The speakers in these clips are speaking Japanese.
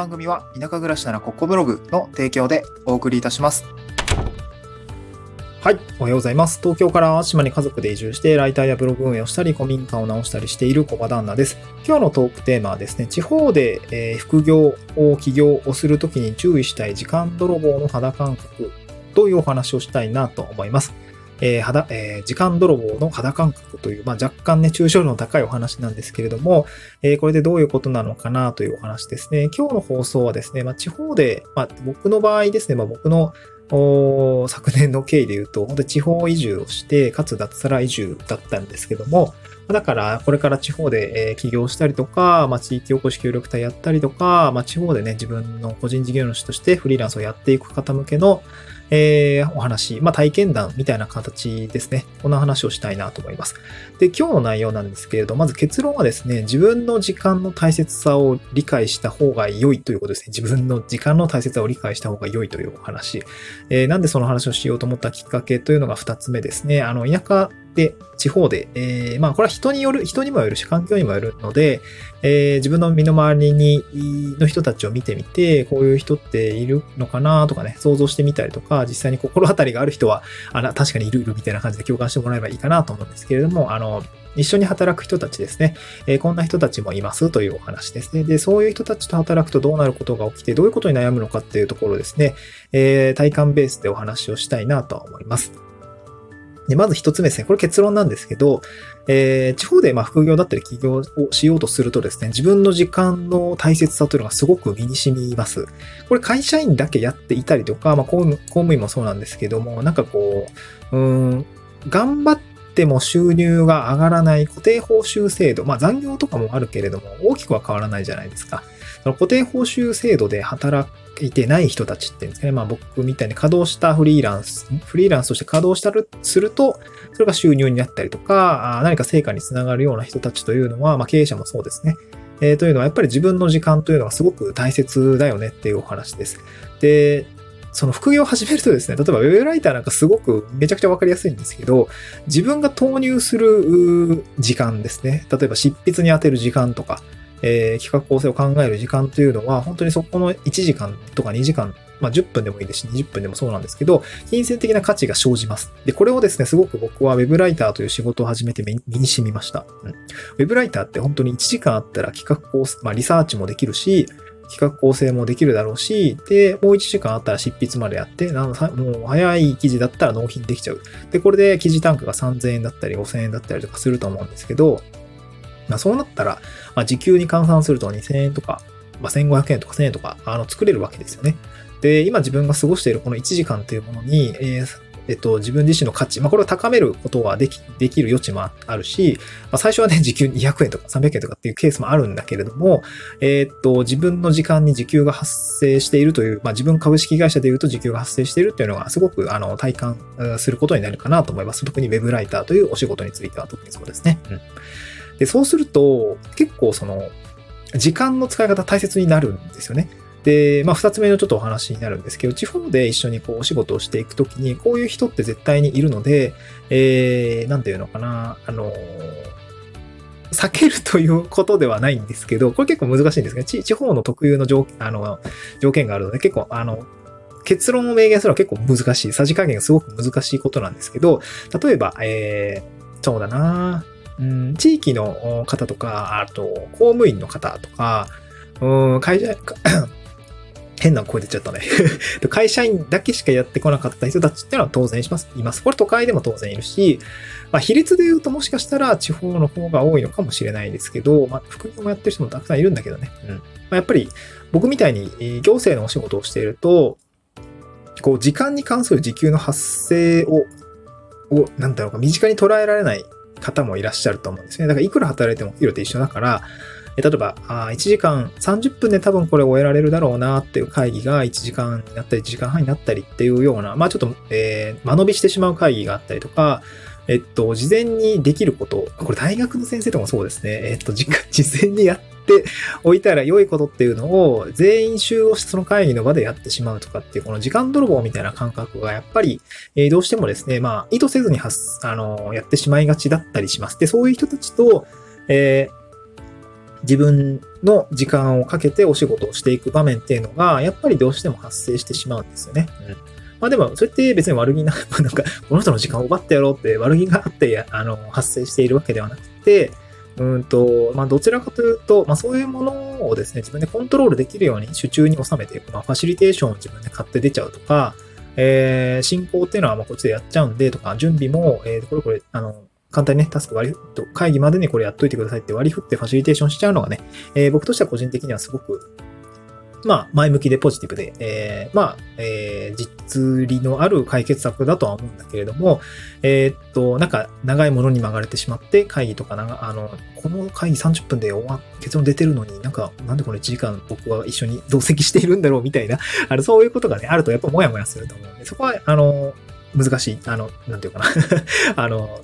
番組は田舎暮らしならここブログの提供でお送りいたします。はい。おはようございます。東京から島に家族で移住して、ライターやブログ運営をしたり、古民家を直したりしている小場旦那です。今日のトークテーマはですね、地方で、え、副業を起業をするときに注意したい時間泥棒の肌感覚というお話をしたいなと思います。えー肌えー、時間泥棒の肌感覚という、まあ、若干ね、抽象度の高いお話なんですけれども、えー、これでどういうことなのかなというお話ですね。今日の放送はですね、まあ、地方で、まあ、僕の場合ですね、まあ、僕の昨年の経緯で言うと、本当に地方移住をして、かつ脱サラ移住だったんですけども、だから、これから地方で起業したりとか、まあ、地域おこし協力隊やったりとか、まあ、地方でね、自分の個人事業主としてフリーランスをやっていく方向けの、えー、お話、まあ、体験談みたいな形ですね。こんな話をしたいなと思います。で、今日の内容なんですけれど、まず結論はですね、自分の時間の大切さを理解した方が良いということですね。自分の時間の大切さを理解した方が良いというお話。えー、なんでその話をしようと思ったきっかけというのが2つ目ですね。あの、田舎で、地方で、えー、まあこれは人による、人にもよるし、環境にもよるので、えー、自分の身の回りに、の人たちを見てみて、こういう人っているのかなとかね、想像してみたりとか、実際に心当たりがある人は、あら、確かにいるいるみたいな感じで共感してもらえばいいかなと思うんですけれども、あの、一緒に働く人たちですね。えー、こんな人たちもいますというお話ですね。で、そういう人たちと働くとどうなることが起きて、どういうことに悩むのかっていうところですね。えー、体感ベースでお話をしたいなと思います。で、まず一つ目ですね。これ結論なんですけど、えー、地方でま副業だったり起業をしようとするとですね、自分の時間の大切さというのがすごく身に染みます。これ会社員だけやっていたりとか、まあ、公務員もそうなんですけども、なんかこう、うん、頑張っても収入が上がらない固定報酬制度、まあ残業とかもあるけれども、大きくは変わらないじゃないですか。その固定報酬制度で働いてない人たちっていうんですかね。まあ僕みたいに稼働したフリーランス、フリーランスとして稼働したる、すると、それが収入になったりとか、何か成果につながるような人たちというのは、まあ経営者もそうですね。えー、というのはやっぱり自分の時間というのがすごく大切だよねっていうお話です。で、その副業を始めるとですね、例えばウェブライターなんかすごくめちゃくちゃわかりやすいんですけど、自分が投入する時間ですね。例えば執筆に当てる時間とか、えー、企画構成を考える時間というのは、本当にそこの1時間とか2時間、まあ10分でもいいですし、20分でもそうなんですけど、金銭的な価値が生じます。で、これをですね、すごく僕は Web ライターという仕事を始めて身に染みました。うん。Web ライターって本当に1時間あったら企画構成、まあリサーチもできるし、企画構成もできるだろうし、で、もう1時間あったら執筆までやって、もう早い記事だったら納品できちゃう。で、これで記事単価が3000円だったり5000円だったりとかすると思うんですけど、まあ、そうなったら、まあ、時給に換算すると2000円とか、まあ、1500円とか1000円とか、あの、作れるわけですよね。で、今自分が過ごしているこの1時間というものに、えー、えっと、自分自身の価値、まあ、これを高めることはでき、できる余地もあるし、まあ、最初はね、時給200円とか300円とかっていうケースもあるんだけれども、えー、っと、自分の時間に時給が発生しているという、まあ、自分株式会社で言うと時給が発生しているっていうのがすごく、あの、体感することになるかなと思います。特に Web ライターというお仕事については特にそうですね。うん。で、そうすると、結構その、時間の使い方大切になるんですよね。で、まあ、二つ目のちょっとお話になるんですけど、地方で一緒にこうお仕事をしていくときに、こういう人って絶対にいるので、えー、なんていうのかな、あの、避けるということではないんですけど、これ結構難しいんですね。地方の特有の条あの条件があるので、結構、あの、結論を明言するのは結構難しい。さじ加減がすごく難しいことなんですけど、例えば、えー、そうだなうん、地域の方とか、あと、公務員の方とか、うん、会社、変な声出ちゃったね 会社員だけしかやってこなかった人たちっていうのは当然します、います。これ都会でも当然いるし、まあ、比率で言うともしかしたら地方の方が多いのかもしれないですけど、まあ、副業もやってる人もたくさんいるんだけどね。うん。まあ、やっぱり僕みたいに行政のお仕事をしていると、こう、時間に関する時給の発生を、を、なんだろうか、身近に捉えられない方もいらっしゃると思うんですね。だからいくら働いても給料って一緒だから、例えば、1時間30分で多分これ終えられるだろうなっていう会議が1時間になったり1時間半になったりっていうような、まあちょっと、えー、間延びしてしまう会議があったりとか、えっと、事前にできること、これ大学の先生とかもそうですね。えっと、事前にやってっておいたら良いことっていうのを全員集合してその会議の場でやってしまうとかっていう、この時間泥棒みたいな感覚がやっぱり、えー、どうしてもですね、まあ、意図せずに発、あの、やってしまいがちだったりします。で、そういう人たちと、えー自分の時間をかけてお仕事をしていく場面っていうのが、やっぱりどうしても発生してしまうんですよね。うん。まあでも、それって別に悪気な、なんか、この人の時間を奪ってやろうって悪気があって、あの、発生しているわけではなくて、うんと、まあ、どちらかというと、まあ、そういうものをですね、自分でコントロールできるように手中に収めていく。まあ、ファシリテーションを自分で買って出ちゃうとか、えー、進行っていうのはまこっちでやっちゃうんでとか、準備も、えー、これこれ、あの、簡単にね、タスク割り、会議までにこれやっといてくださいって割り振ってファシリテーションしちゃうのがね、えー、僕としては個人的にはすごくまあ、前向きでポジティブで、えー、まあ、えー、実利のある解決策だとは思うんだけれども、えー、っと、なんか、長いものに曲がれてしまって、会議とかなあの、この会議30分で終わ結論出てるのになんか、なんでこの1時間僕は一緒に同席しているんだろうみたいな、あの、そういうことがね、あるとやっぱもやもやすると思うんで、そこは、あの、難しい、あの、なんていうかな。あの、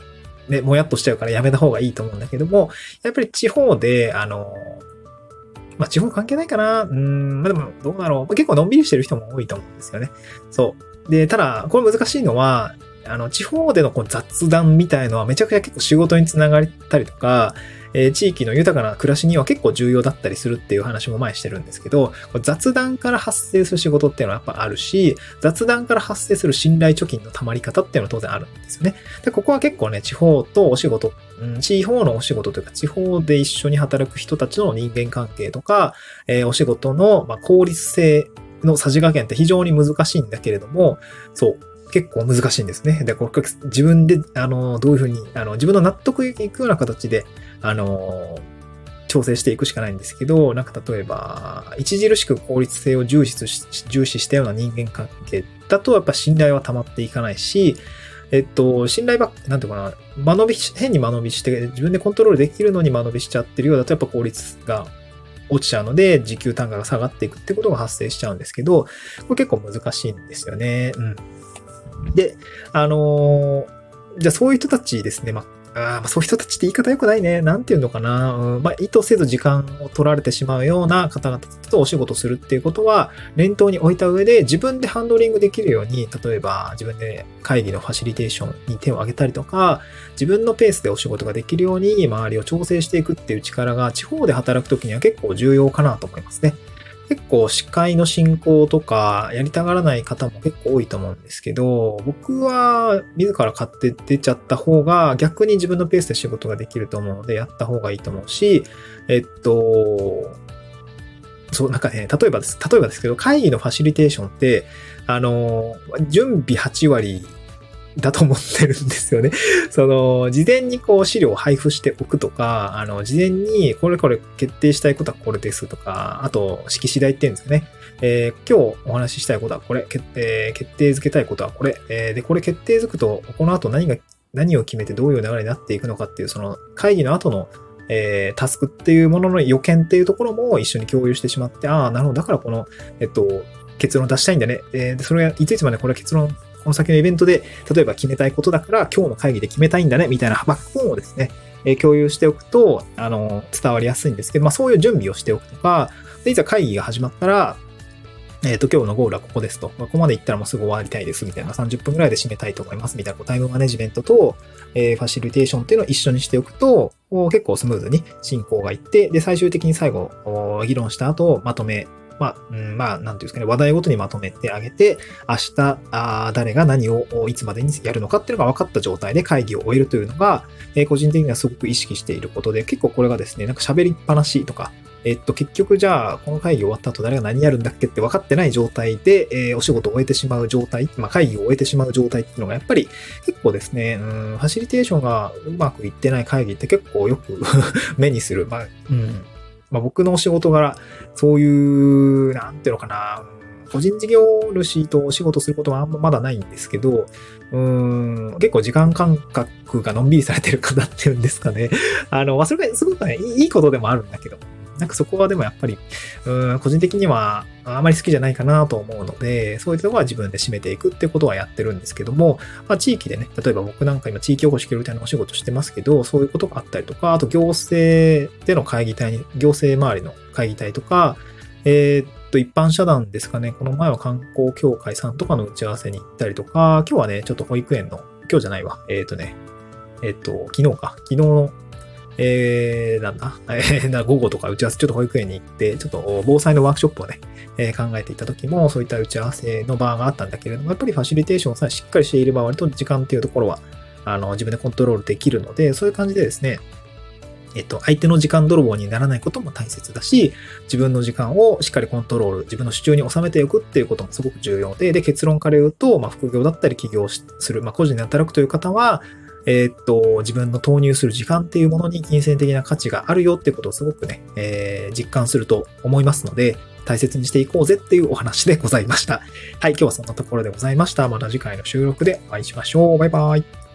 ね、もやっとしちゃうからやめた方がいいと思うんだけども、やっぱり地方で、あの、まあ、地方関係ないかな。うん、まあ、でも、どうだろう。結構のんびりしてる人も多いと思うんですよね。そう。で、ただ、これ難しいのは、あの、地方でのこう雑談みたいのはめちゃくちゃ結構仕事につながったりとか、えー、地域の豊かな暮らしには結構重要だったりするっていう話も前してるんですけど、雑談から発生する仕事っていうのはやっぱあるし、雑談から発生する信頼貯金の溜まり方っていうのは当然あるんですよね。で、ここは結構ね、地方とお仕事、うん、地方のお仕事というか、地方で一緒に働く人たちの人間関係とか、えー、お仕事の、ま効率性のさじ加減って非常に難しいんだけれども、そう、結構難しいんですね。で、これ自分で、あの、どういうふうに、あの、自分の納得いくような形で、あの、調整していくしかないんですけど、なんか例えば、著しく効率性を重視し重視したような人間関係だと、やっぱ信頼は溜まっていかないし、えっと、信頼ば、なんていうかな、間延びし、変に間延びして、自分でコントロールできるのに間延びしちゃってるようだと、やっぱ効率が落ちちゃうので、時給単価が下がっていくってことが発生しちゃうんですけど、これ結構難しいんですよね。うん。で、あのー、じゃあそういう人たちですね、まあ、あまそういう人たちって言い方良くないね。なんていうのかな。うん、まあ、意図せず時間を取られてしまうような方々とお仕事するっていうことは、念頭に置いた上で自分でハンドリングできるように、例えば自分で会議のファシリテーションに手を挙げたりとか、自分のペースでお仕事ができるように周りを調整していくっていう力が地方で働くときには結構重要かなと思いますね。結構司会の進行とかやりたがらない方も結構多いと思うんですけど、僕は自ら買って出ちゃった方が逆に自分のペースで仕事ができると思うのでやった方がいいと思うし、えっと、そう、なんかね、例えばです。例えばですけど、会議のファシリテーションって、あの、準備8割だと思ってるんですよね。その、事前にこう資料を配布しておくとか、あの、事前にこれこれ決定したいことはこれですとか、あと、式次第って言うんですよね。えー、今日お話ししたいことはこれ、決定、決定づけたいことはこれ、えー、で、これ決定づくと、この後何が、何を決めてどういう流れになっていくのかっていう、その会議の後のえー、タスクっていうものの予見っていうところも一緒に共有してしまって、ああ、なるほど。だからこの、えっと、結論出したいんだね。えー、それがいついつまでこれ結論この先のイベントで、例えば決めたいことだから、今日の会議で決めたいんだね、みたいなバックボーンをですね、え共有しておくと、あの、伝わりやすいんですけど、まあそういう準備をしておくとか、で、いざ会議が始まったら、えっ、ー、と、今日のゴールはここですと。ここまで行ったらもうすぐ終わりたいです、みたいな。30分くらいで締めたいと思います、みたいな。タイムマネジメントと、えー、ファシリテーションっていうのを一緒にしておくと、結構スムーズに進行がいって、で、最終的に最後、議論した後、まとめまあ、うん、まあ、なんていうんですかね、話題ごとにまとめてあげて、明日、あ誰が何をいつまでにやるのかっていうのが分かった状態で会議を終えるというのが、えー、個人的にはすごく意識していることで、結構これがですね、なんか喋りっぱなしとか、えっと、結局じゃあ、この会議終わった後誰が何やるんだっけって分かってない状態で、えー、お仕事を終えてしまう状態、まあ、会議を終えてしまう状態っていうのが、やっぱり結構ですね、うん、ファシリテーションがうまくいってない会議って結構よく 目にする。まあ、うん。まあ、僕の仕事柄、そういう、なんていうのかな、個人事業主とお仕事することはあんままだないんですけど、うん、結構時間感覚がのんびりされてる方っていうんですかね。あの、それがすごくね、いいことでもあるんだけど、なんかそこはでもやっぱり、うん、個人的にはあまり好きじゃないかなと思うので、そういうところは自分で締めていくってことはやってるんですけども、まあ、地域でね、例えば僕なんか今地域おこし協力隊のお仕事してますけど、そういうことがあったりとか、あと行政での会議体に、行政周りの会議体とか、えー、っと、一般社団ですかね、この前は観光協会さんとかの打ち合わせに行ったりとか、今日はね、ちょっと保育園の、今日じゃないわ、えー、っとね、えっと、昨日か、昨日のえー、なんだ、えー、な午後とか打ち合わせ、ちょっと保育園に行って、ちょっと防災のワークショップをね、えー、考えていた時も、そういった打ち合わせの場があったんだけれども、やっぱりファシリテーションさえしっかりしていれば、割と時間っていうところは、あの、自分でコントロールできるので、そういう感じでですね、えっと、相手の時間泥棒にならないことも大切だし、自分の時間をしっかりコントロール、自分の手中に収めておくっていうこともすごく重要で、で、結論から言うと、まあ、副業だったり起業する、まあ、個人で働くという方は、えー、っと、自分の投入する時間っていうものに金銭的な価値があるよってことをすごくね、えー、実感すると思いますので、大切にしていこうぜっていうお話でございました。はい、今日はそんなところでございました。また次回の収録でお会いしましょう。バイバイ。